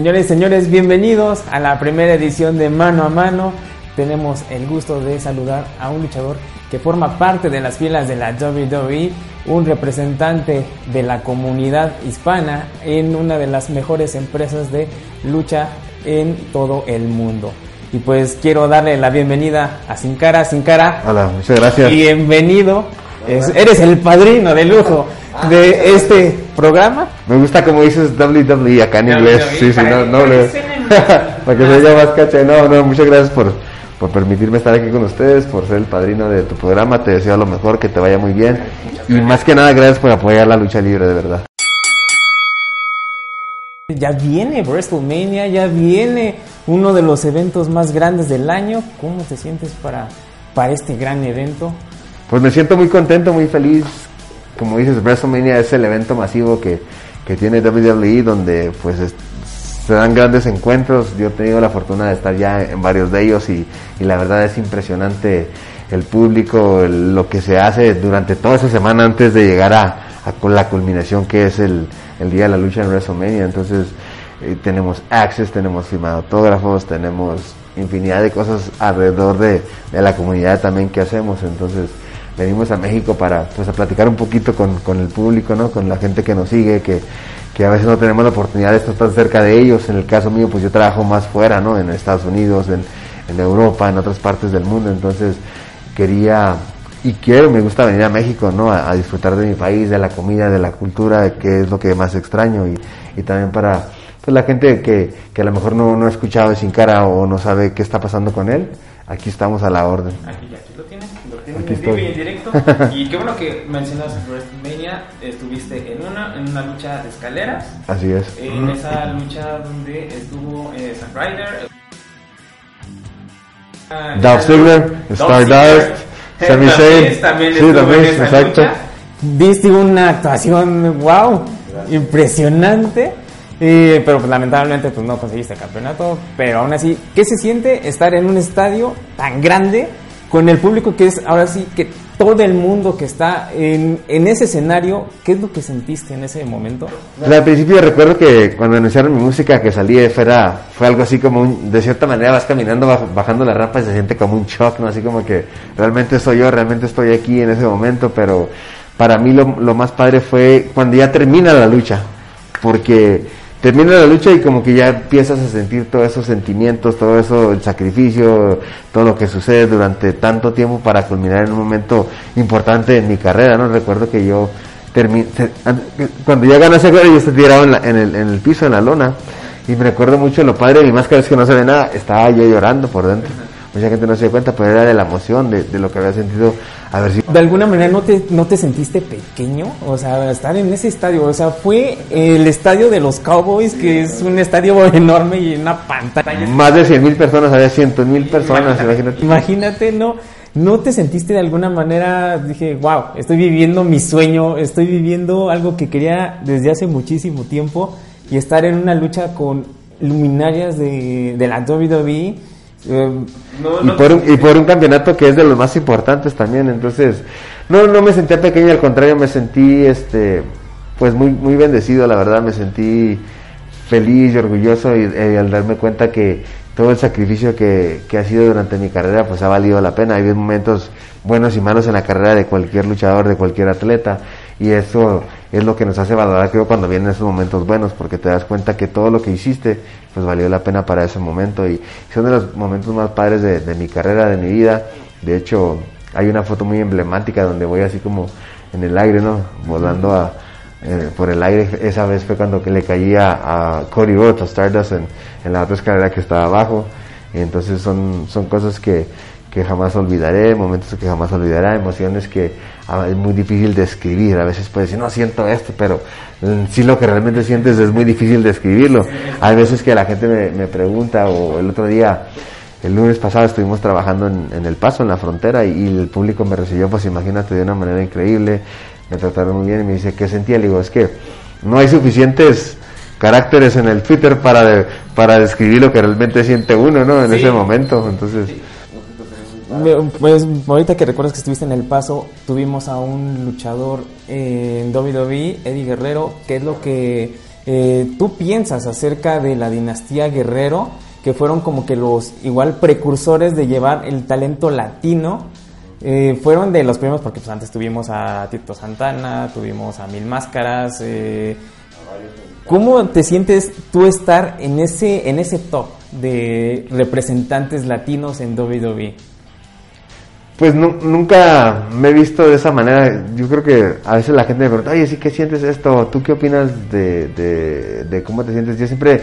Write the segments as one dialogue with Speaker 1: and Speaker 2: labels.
Speaker 1: Señores y señores, bienvenidos a la primera edición de Mano a Mano. Tenemos el gusto de saludar a un luchador que forma parte de las filas de la WWE, un representante de la comunidad hispana en una de las mejores empresas de lucha en todo el mundo. Y pues quiero darle la bienvenida a Sin Cara. Sin Cara.
Speaker 2: Hola, muchas gracias.
Speaker 1: Bienvenido. Es- eres el padrino de lujo de este programa.
Speaker 2: Me gusta como dices WWE acá en inglés. Sí, sí, no, no, para que se oiga más caché. No, no, muchas gracias por, por permitirme estar aquí con ustedes, por ser el padrino de tu programa. Te deseo lo mejor, que te vaya muy bien. Y más que nada, gracias por apoyar la lucha libre, de verdad.
Speaker 1: Ya viene WrestleMania, ya viene uno de los eventos más grandes del año. ¿Cómo te sientes para, para este gran evento?
Speaker 2: Pues me siento muy contento, muy feliz. Como dices, WrestleMania es el evento masivo que, que tiene WWE, donde pues es- se dan grandes encuentros. Yo he tenido la fortuna de estar ya en varios de ellos y, y la verdad es impresionante el público, lo que se hace durante toda esa semana antes de llegar a, a la culminación que es el, el día de la lucha en WrestleMania. Entonces eh, tenemos access, tenemos firmado autógrafos, tenemos infinidad de cosas alrededor de, de la comunidad también que hacemos. Entonces venimos a México para pues a platicar un poquito con, con el público, ¿no? Con la gente que nos sigue, que, que a veces no tenemos la oportunidad de estar tan cerca de ellos. En el caso mío, pues yo trabajo más fuera, ¿no? En Estados Unidos, en, en Europa, en otras partes del mundo. Entonces quería y quiero, me gusta venir a México, ¿no? A, disfrutar de mi país, de la comida, de la cultura, que es lo que más extraño. Y, y también para pues, la gente que, que a lo mejor no, no ha escuchado de Sin Cara o no sabe qué está pasando con él, aquí estamos a la orden.
Speaker 1: Aquí, Aquí en vivo y en directo. y qué bueno que mencionas WrestleMania. Estuviste en una, en una lucha de escaleras.
Speaker 2: Así es.
Speaker 1: En esa lucha donde estuvo eh, Zack Ryder.
Speaker 2: Dolph Ziggler, Stardust. Sami Zayn.
Speaker 1: También
Speaker 2: Sí, también,
Speaker 1: en esa
Speaker 2: exacto.
Speaker 1: lucha. Diste una actuación, wow, impresionante. Y, pero pues, lamentablemente pues, no conseguiste el campeonato. Pero aún así, ¿qué se siente estar en un estadio tan grande con el público que es ahora sí que todo el mundo que está en, en ese escenario? ¿Qué es lo que sentiste en ese momento?
Speaker 2: Al principio recuerdo que cuando anunciaron mi música que salí fuera, fue algo así como un, de cierta manera vas caminando baj- bajando la rampa y se siente como un shock, ¿no? Así como que realmente soy yo, realmente estoy aquí en ese momento, pero para mí lo más padre fue cuando ya termina la lucha, porque termina la lucha y como que ya empiezas a sentir todos esos sentimientos, todo eso, el sacrificio, todo lo que sucede durante tanto tiempo para culminar en un momento importante en mi carrera, ¿no? Recuerdo que yo termi- te- an- cuando ya gané ese yo estoy tirado en, la- en el, en el piso, en la lona, y me recuerdo mucho lo padre de mi máscara es que no se ve nada, estaba yo llorando por dentro. Mucha gente no se dio cuenta, pero era de la emoción, de, de lo que había sentido haber sido
Speaker 1: De alguna manera no te, no te sentiste pequeño, o sea, estar en ese estadio, o sea, fue el estadio de los Cowboys, que es un estadio enorme y una pantalla.
Speaker 2: más de 100 mil personas, había cientos mil personas, imagínate.
Speaker 1: Imagínate, no, no te sentiste de alguna manera, dije, wow, estoy viviendo mi sueño, estoy viviendo algo que quería desde hace muchísimo tiempo y estar en una lucha con luminarias de, de la WWE. eh, no-
Speaker 2: y por, un, y por un campeonato que es de los más importantes también entonces no no me sentía pequeño al contrario me sentí este pues muy muy bendecido la verdad me sentí feliz y orgulloso y, y al darme cuenta que todo el sacrificio que, que ha sido durante mi carrera pues ha valido la pena. Hay momentos buenos y malos en la carrera de cualquier luchador de cualquier atleta y eso es lo que nos hace valorar, creo, cuando vienen esos momentos buenos, porque te das cuenta que todo lo que hiciste, pues valió la pena para ese momento. Y son de los momentos más padres de, de mi carrera, de mi vida. De hecho, hay una foto muy emblemática donde voy así como en el aire, ¿no? Volando a, eh, por el aire. Esa vez fue cuando le caía a Cody Rhodes, a Stardust, en, en la otra escalera que estaba abajo. Y entonces son, son cosas que, que jamás olvidaré, momentos que jamás olvidaré, emociones que ah, es muy difícil de escribir. A veces puedes decir, no siento esto, pero mm, sí lo que realmente sientes es muy difícil de escribirlo. Hay veces que la gente me, me pregunta, o el otro día, el lunes pasado estuvimos trabajando en, en El Paso, en la frontera, y, y el público me recibió, pues imagínate, de una manera increíble. Me trataron muy bien y me dice, ¿qué sentía? Le digo, es que no hay suficientes caracteres en el Twitter para, de- para describir lo que realmente siente uno, ¿no? En ese momento. Entonces,
Speaker 1: Pues ahorita que recuerdas que estuviste en El Paso, tuvimos a un luchador en WWE, Eddie Guerrero, ¿qué es lo que eh, tú piensas acerca de la dinastía Guerrero? Que fueron como que los igual precursores de llevar el talento latino. Eh, fueron de los primeros porque pues antes tuvimos a Tito Santana, tuvimos a Mil Máscaras. eh, ¿Cómo te sientes tú estar en ese, en ese top de representantes latinos en? WWE?
Speaker 2: Pues nu- nunca me he visto de esa manera. Yo creo que a veces la gente me pregunta, oye, ¿sí qué sientes esto? ¿Tú qué opinas de, de, de cómo te sientes? Yo siempre,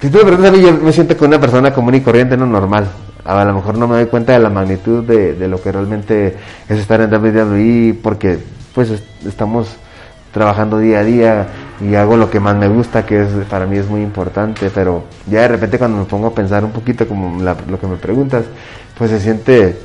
Speaker 2: si tú me preguntas a mí, yo me siento como una persona común y corriente, no normal. A lo mejor no me doy cuenta de la magnitud de, de lo que realmente es estar en WWE porque pues est- estamos trabajando día a día y hago lo que más me gusta, que es para mí es muy importante, pero ya de repente cuando me pongo a pensar un poquito como la- lo que me preguntas, pues se siente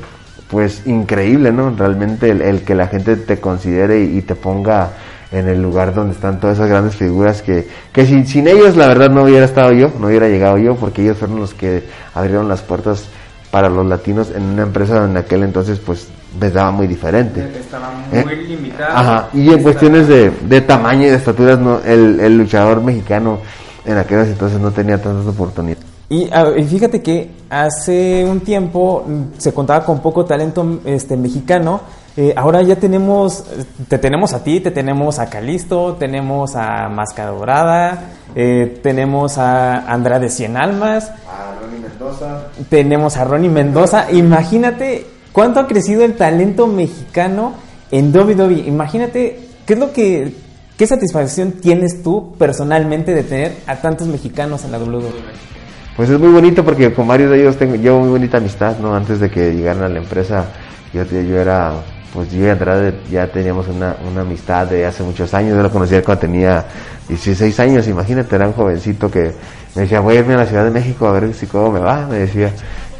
Speaker 2: pues increíble, ¿no? Realmente el, el que la gente te considere y, y te ponga en el lugar donde están todas esas grandes figuras que, que sin, sin ellos la verdad no hubiera estado yo, no hubiera llegado yo, porque ellos fueron los que abrieron las puertas para los latinos en una empresa en aquel entonces pues pensaba muy diferente.
Speaker 1: Estaba
Speaker 2: Eh, Ajá, y en cuestiones de, de tamaño y de estaturas, no, el, el luchador mexicano en aquellos entonces no tenía tantas oportunidades.
Speaker 1: Y, fíjate que hace un tiempo se contaba con poco talento este mexicano. eh, ahora ya tenemos, te tenemos a ti, te tenemos a Calisto, tenemos a Máscara Dorada, eh, tenemos a Andrade Cien Almas,
Speaker 2: A Ronnie Mendoza.
Speaker 1: tenemos a Ronnie Mendoza. Imagínate cuánto ha crecido el talento mexicano en WWE. Imagínate qué es lo que, qué satisfacción tienes tú personalmente de tener a tantos mexicanos en la WWE.
Speaker 2: Pues es muy bonito porque con varios de ellos tengo yo muy bonita amistad, ¿no? Antes de que llegaran a la empresa, yo, yo era, pues yo y Andrade ya teníamos una, una amistad de hace muchos años, yo lo conocía cuando tenía 16 años, imagínate, era un jovencito que me decía, voy a irme a la Ciudad de México a ver si cómo me va, me decía,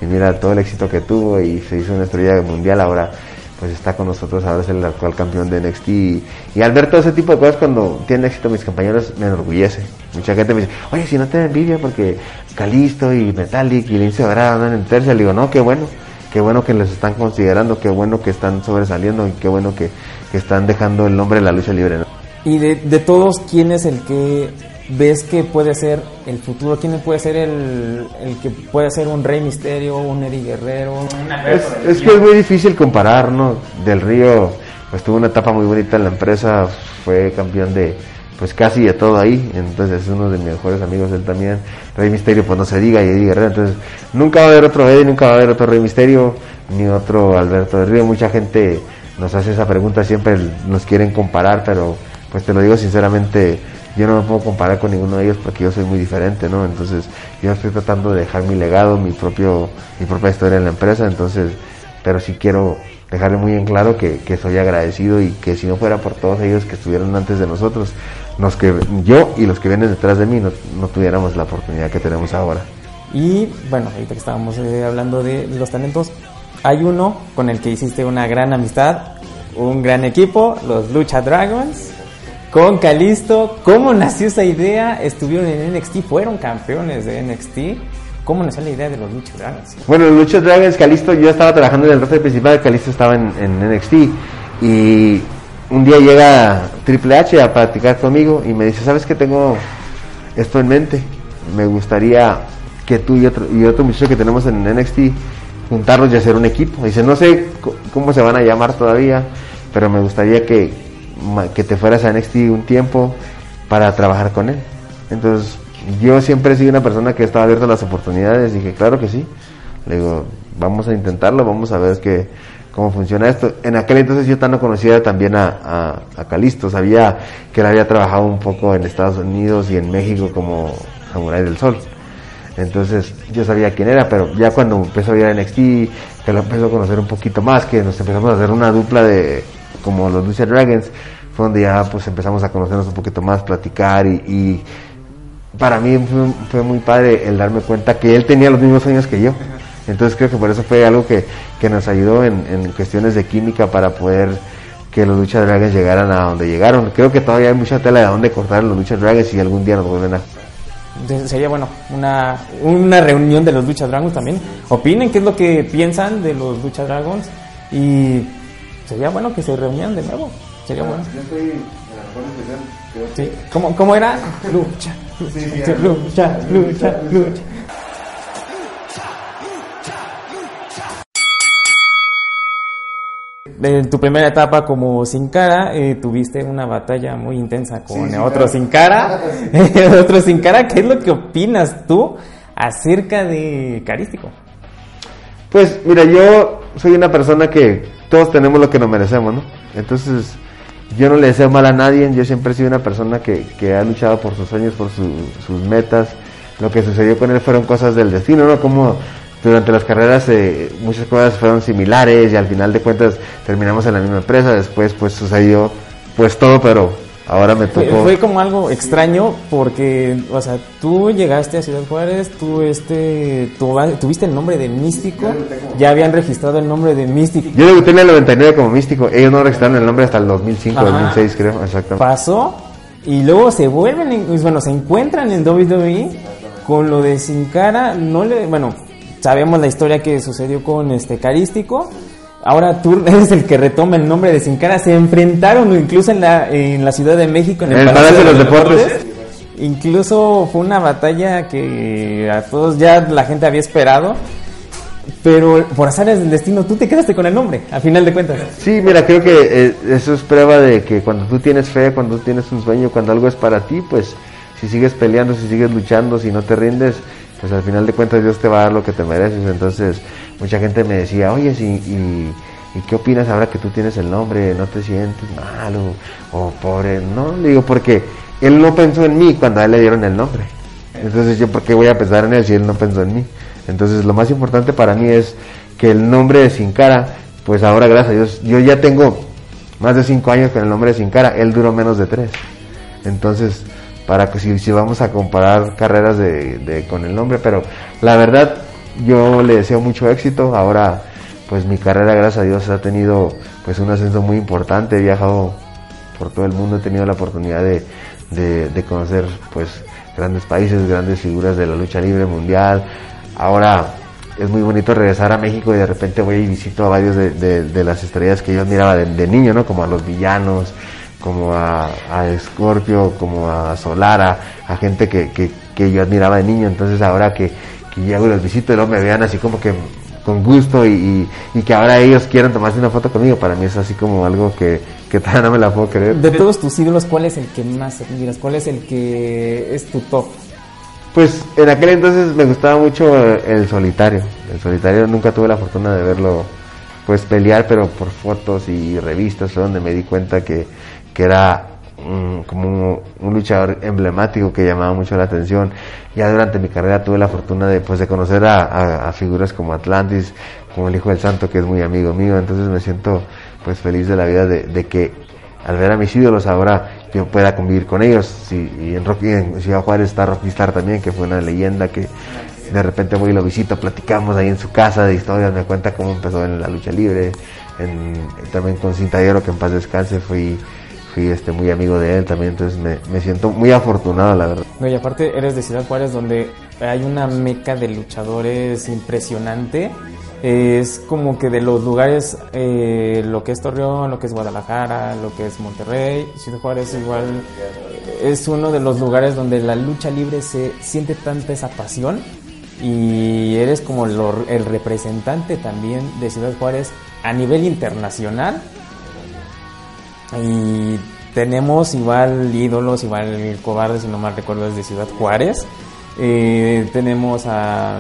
Speaker 2: y mira todo el éxito que tuvo y se hizo una estrella mundial. Ahora pues está con nosotros, ahora es el actual campeón de NXT. Y, al ver todo ese tipo de cosas, cuando tienen éxito mis compañeros, me enorgullece. Mucha gente me dice, oye, si no te envidia porque Calisto y Metallic y Lince Dorada andan en tercia. Le digo, no, qué bueno, qué bueno que les están considerando, qué bueno que están sobresaliendo y qué bueno que, que están dejando el nombre de la lucha libre.
Speaker 1: Y de, de todos, ¿quién es el que ves que puede ser el futuro? ¿Quién puede ser el, el que puede ser un Rey Misterio, un Eddie Guerrero?
Speaker 2: Es, es que es muy difícil comparar, ¿no? Del Río, pues tuvo una etapa muy bonita en la empresa, fue campeón de, pues casi de todo ahí, entonces es uno de mis mejores amigos él también. Rey Misterio, pues no se diga, y Eddie Guerrero, entonces nunca va a haber otro Eddie, nunca va a haber otro Rey Misterio, ni otro Alberto del Río. Mucha gente nos hace esa pregunta, siempre nos quieren comparar, pero pues te lo digo sinceramente, yo no me puedo comparar con ninguno de ellos porque yo soy muy diferente, ¿no? Entonces yo estoy tratando de dejar mi legado, mi propio, mi propia historia en la empresa, entonces, pero sí quiero dejarle muy en claro que, que soy agradecido y que si no fuera por todos ellos que estuvieron antes de nosotros, los que yo y los que vienen detrás de mí no, no tuviéramos la oportunidad que tenemos ahora.
Speaker 1: Y bueno, ahorita que estábamos eh, hablando de los talentos, hay uno con el que hiciste una gran amistad, un gran equipo, los Lucha Dragons, con Calisto. ¿Cómo nació esa idea? Estuvieron en NXT, fueron campeones de NXT. ¿Cómo nació la idea de los Lucha Dragons?
Speaker 2: Bueno, los Lucha Dragons, Calisto, yo estaba trabajando en el roster principal, Calisto estaba en, NXT y un día llega Triple H a practicar conmigo y me dice, ¿sabes que tengo esto en mente? Me gustaría que tú y otro, y otro muchacho que tenemos en NXT juntarnos y hacer un equipo. Dice, no sé cómo se van a llamar todavía, pero me gustaría que, que te fueras a NXT un tiempo para trabajar con él. Entonces, yo siempre he sido una persona que estaba abierta a las oportunidades. Dije, claro que sí. Le digo, vamos a intentarlo, vamos a ver que, cómo funciona esto. En aquel entonces yo tan no conocía también a, a, Calisto. Sabía que él había trabajado un poco en Estados Unidos y en México como Samurai del Sol. Entonces yo sabía quién era, pero ya cuando empezó a ir a NXT, que lo empezó a conocer un poquito más, que nos empezamos a hacer una dupla de como los Lucha Dragons, fue donde ya pues empezamos a conocernos un poquito más, platicar y, para mí fue, muy padre el darme cuenta que él tenía los mismos sueños que yo. Entonces creo que por eso fue algo que, nos ayudó en, en, cuestiones de química para poder que los Lucha Dragons llegaran a donde llegaron. Creo que todavía hay mucha tela de dónde cortar los Lucha Dragons y algún día nos vuelven a
Speaker 1: sería bueno una, una reunión de los Lucha Dragons también. Opinen qué es lo que piensan de los Lucha Dragons y sería bueno que se reunieran de nuevo. Sería bueno. Sí. ¿Cómo, ¿Cómo era? Lucha, lucha, lucha, lucha, lucha. en tu primera etapa como Sin Cara, eh, tuviste una batalla muy intensa con otro Sin Cara. otro Sin Cara, ¿qué es lo que opinas tú acerca de Carístico?
Speaker 2: Pues mira, yo soy una persona que todos tenemos lo que nos merecemos, ¿no? Entonces, yo no le deseo mal a nadie, yo siempre he sido una persona que, ha luchado por sus sueños, por sus metas. Lo que sucedió con él fueron cosas del destino, ¿no? Como durante las carreras eh, muchas cosas fueron similares y al final de cuentas terminamos en la misma empresa. Después pues sucedió pues todo, pero ahora me tocó.
Speaker 1: Fue, como algo extraño porque, o sea, tú llegaste a Ciudad Juárez, tú este, tuviste el nombre de Místico, ya habían registrado el nombre de Místico.
Speaker 2: Yo debuté en el 99 como Místico, ellos no registraron el nombre hasta el 2005, 2006 creo, exactamente.
Speaker 1: Pasó y luego se vuelven, bueno, se encuentran en WWE con lo de Sin Cara, no le, bueno, sabemos la historia que sucedió con este Carístico. Ahora tú eres el que retoma el nombre de Sin Cara. Se enfrentaron incluso en la, en la Ciudad de México, en el, Palacio de los, Deportes. Incluso fue una batalla que a todos ya la gente había esperado. Pero por azares del destino, tú te quedaste con el nombre, a final de cuentas.
Speaker 2: Sí, mira, creo que eh, eso es prueba de que cuando tú tienes fe, cuando tú tienes un sueño, cuando algo es para ti, pues si sigues peleando, si sigues luchando, si no te rindes, pues al final de cuentas Dios te va a dar lo que te mereces. Entonces, mucha gente me decía, oye, y, qué opinas ahora que tú tienes el nombre? ¿No te sientes mal o, pobre? No, le digo, porque él no pensó en mí cuando a él le dieron el nombre. Entonces, ¿yo por qué voy a pensar en él si él no pensó en mí? Entonces, lo más importante para mí es que el nombre de Sin Cara, pues ahora, gracias a Dios, yo ya tengo más de cinco años con el nombre de Sin Cara, él duró menos de tres. Entonces, para que si, vamos a comparar carreras de, con el nombre, pero la verdad yo le deseo mucho éxito. Ahora pues mi carrera gracias a Dios ha tenido pues un ascenso muy importante, he viajado por todo el mundo, he tenido la oportunidad de, de, conocer pues grandes países, grandes figuras de la lucha libre mundial. Ahora es muy bonito regresar a México y de repente voy y visito a varios de, las estrellas que yo admiraba de, niño, ¿no? Como a los villanos, como a, a Scorpio, como a Solara, a gente que, que, yo admiraba de niño. Entonces ahora que, que llego y los visito y luego me vean así como que con gusto y, y, que ahora ellos quieran tomarse una foto conmigo, para mí es así como algo que, que todavía no me la puedo creer.
Speaker 1: De todos tus ídolos, ¿cuál es el que más admiras? ¿Cuál es el que es tu top?
Speaker 2: Pues en aquel entonces me gustaba mucho el solitario. El solitario nunca tuve la fortuna de verlo pues pelear, pero por fotos y revistas fue donde me di cuenta que que era como un, luchador emblemático que llamaba mucho la atención. Ya durante mi carrera tuve la fortuna de, pues, de conocer a, figuras como Atlantis, como el Hijo del Santo, que es muy amigo mío. Entonces me siento pues feliz de la vida de, que al ver a mis ídolos ahora yo pueda convivir con ellos. y en, Rocky, en Ciudad Juárez está Rocky Star también, que fue una leyenda que de repente voy y lo visito, platicamos ahí en su casa de historias, me cuenta cómo empezó en la lucha libre. también con Cintayero, que en paz descanse, fui fui este, muy amigo de él también, entonces me, me siento muy afortunado, la verdad.
Speaker 1: No, y aparte eres de Ciudad Juárez, donde hay una meca de luchadores impresionante. Es como que de los lugares, eh, lo que es Torreón, lo que es Guadalajara, lo que es Monterrey, Ciudad Juárez igual es uno de los lugares donde la lucha libre se siente tanta esa pasión y eres como el representante también de Ciudad Juárez a nivel internacional Y tenemos igual ídolos, igual cobardes, si no mal recuerdo, es de Ciudad Juárez. Eh, tenemos a.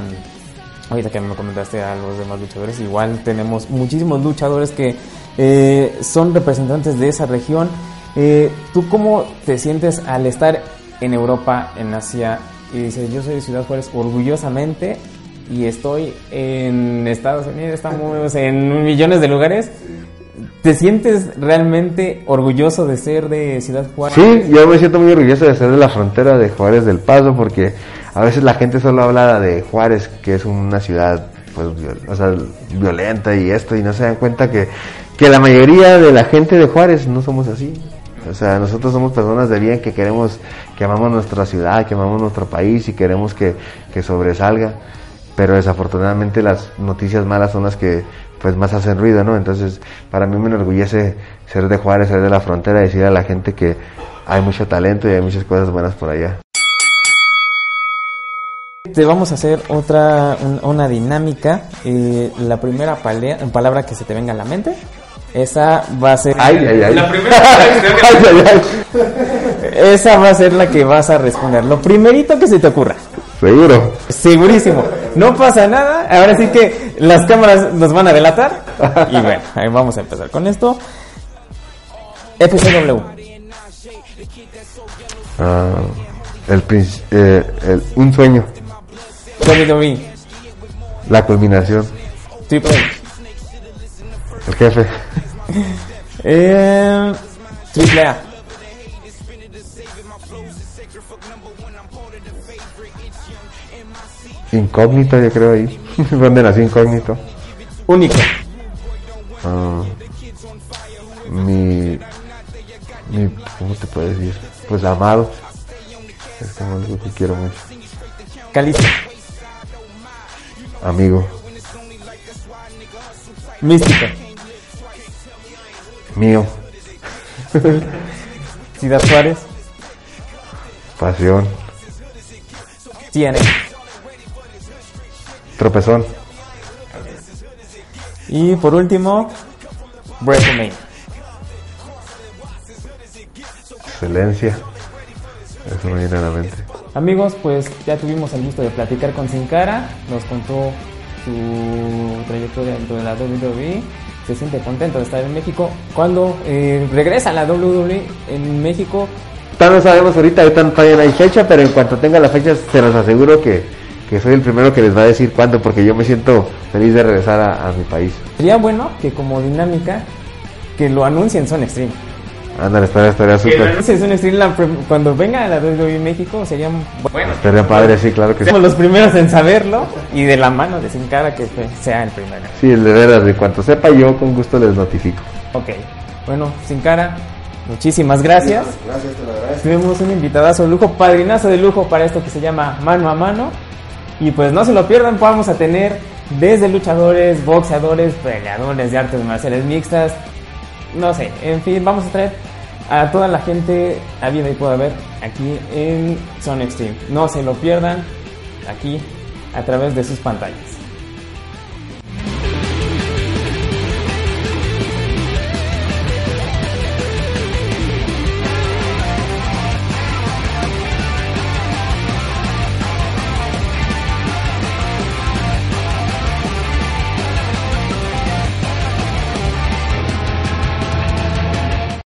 Speaker 1: Ahorita que me comentaste a los demás luchadores, igual tenemos muchísimos luchadores que eh, son representantes de esa región. Eh, ¿Tú cómo te sientes al estar en Europa, en Asia? Y dices, yo soy de Ciudad Juárez orgullosamente y estoy en Estados Unidos, estamos en millones de lugares. ¿Te sientes realmente orgulloso de ser de Ciudad Juárez?
Speaker 2: Sí, yo me siento muy orgulloso de ser de la frontera de Juárez del Paso porque a veces la gente solo habla de Juárez, que es una ciudad pues o sea, violenta y esto y no se dan cuenta que, que la mayoría de la gente de Juárez no somos así. O sea, nosotros somos personas de bien que queremos, que amamos nuestra ciudad, que amamos nuestro país y queremos que, que sobresalga pero desafortunadamente las noticias malas son las que pues más hacen ruido, ¿no? Entonces, para mí me enorgullece ser de Juárez, ser de la frontera, decir a la gente que hay mucho talento y hay muchas cosas buenas por allá.
Speaker 1: Te vamos a hacer otra, una dinámica. Eh, la primera palabra que se te venga a la mente, esa va a ser...
Speaker 2: Ay, ay, ay.
Speaker 1: La primera ay, ay, ay. Esa va a ser la que vas a responder. Lo primerito que se te ocurra.
Speaker 2: Seguro.
Speaker 1: Segurísimo. No pasa nada. Ahora sí que las cámaras nos van a delatar. Y bueno, ahí vamos a empezar con esto. FCW.
Speaker 2: Ah, el, eh, el, un sueño.
Speaker 1: WWE.
Speaker 2: La culminación.
Speaker 1: Triple H.
Speaker 2: El jefe.
Speaker 1: eh, triple A.
Speaker 2: Incógnito, yo creo ahí. ¿Dónde nací incógnito?
Speaker 1: Único.
Speaker 2: Ah, mi, mi. ¿Cómo te puedes decir? Pues amado. Es como algo que quiero mucho.
Speaker 1: Calisto.
Speaker 2: Amigo.
Speaker 1: Místico.
Speaker 2: Mío.
Speaker 1: Ciudad Juárez.
Speaker 2: Pasión.
Speaker 1: Tiene.
Speaker 2: Tropezón.
Speaker 1: Y por último, WrestleMania.
Speaker 2: Excelencia. Eso me viene a la mente.
Speaker 1: Amigos, pues ya tuvimos el gusto de platicar con Sin Cara. Nos contó su trayectoria dentro de la WWE. Se siente contento de estar en México. Cuando eh, regresa a la WWE en México,
Speaker 2: Todavía no sabemos ahorita, ahorita todavía no hay fecha, pero en cuanto tenga la fecha se los aseguro que, que soy el primero que les va a decir cuándo, porque yo me siento feliz de regresar a, a mi país.
Speaker 1: sería bueno que como dinámica que lo anuncien Son Extreme.
Speaker 2: Ándale, estaría, estaría
Speaker 1: Que lo
Speaker 2: súper.
Speaker 1: anuncien Son Extreme la pre- cuando venga a la WWE México sería bueno.
Speaker 2: Estaría padre, sí, claro que sí.
Speaker 1: Somos los primeros en saberlo y de la mano de Sin Cara que sea el primero.
Speaker 2: Sí, de veras, de cuanto sepa yo, con gusto les notifico.
Speaker 1: Ok, bueno, Sin Cara, muchísimas gracias.
Speaker 2: Gracias, te lo agradezco.
Speaker 1: Tuvimos un invitadazo de lujo, padrinazo de lujo para esto que se llama Mano a Mano. Y pues no se lo pierdan, vamos a tener desde luchadores, boxeadores, peleadores de artes marciales mixtas, no sé, en fin, vamos a traer a toda la gente a vida y pueda ver aquí en Zone Extreme. No se lo pierdan aquí a través de sus pantallas.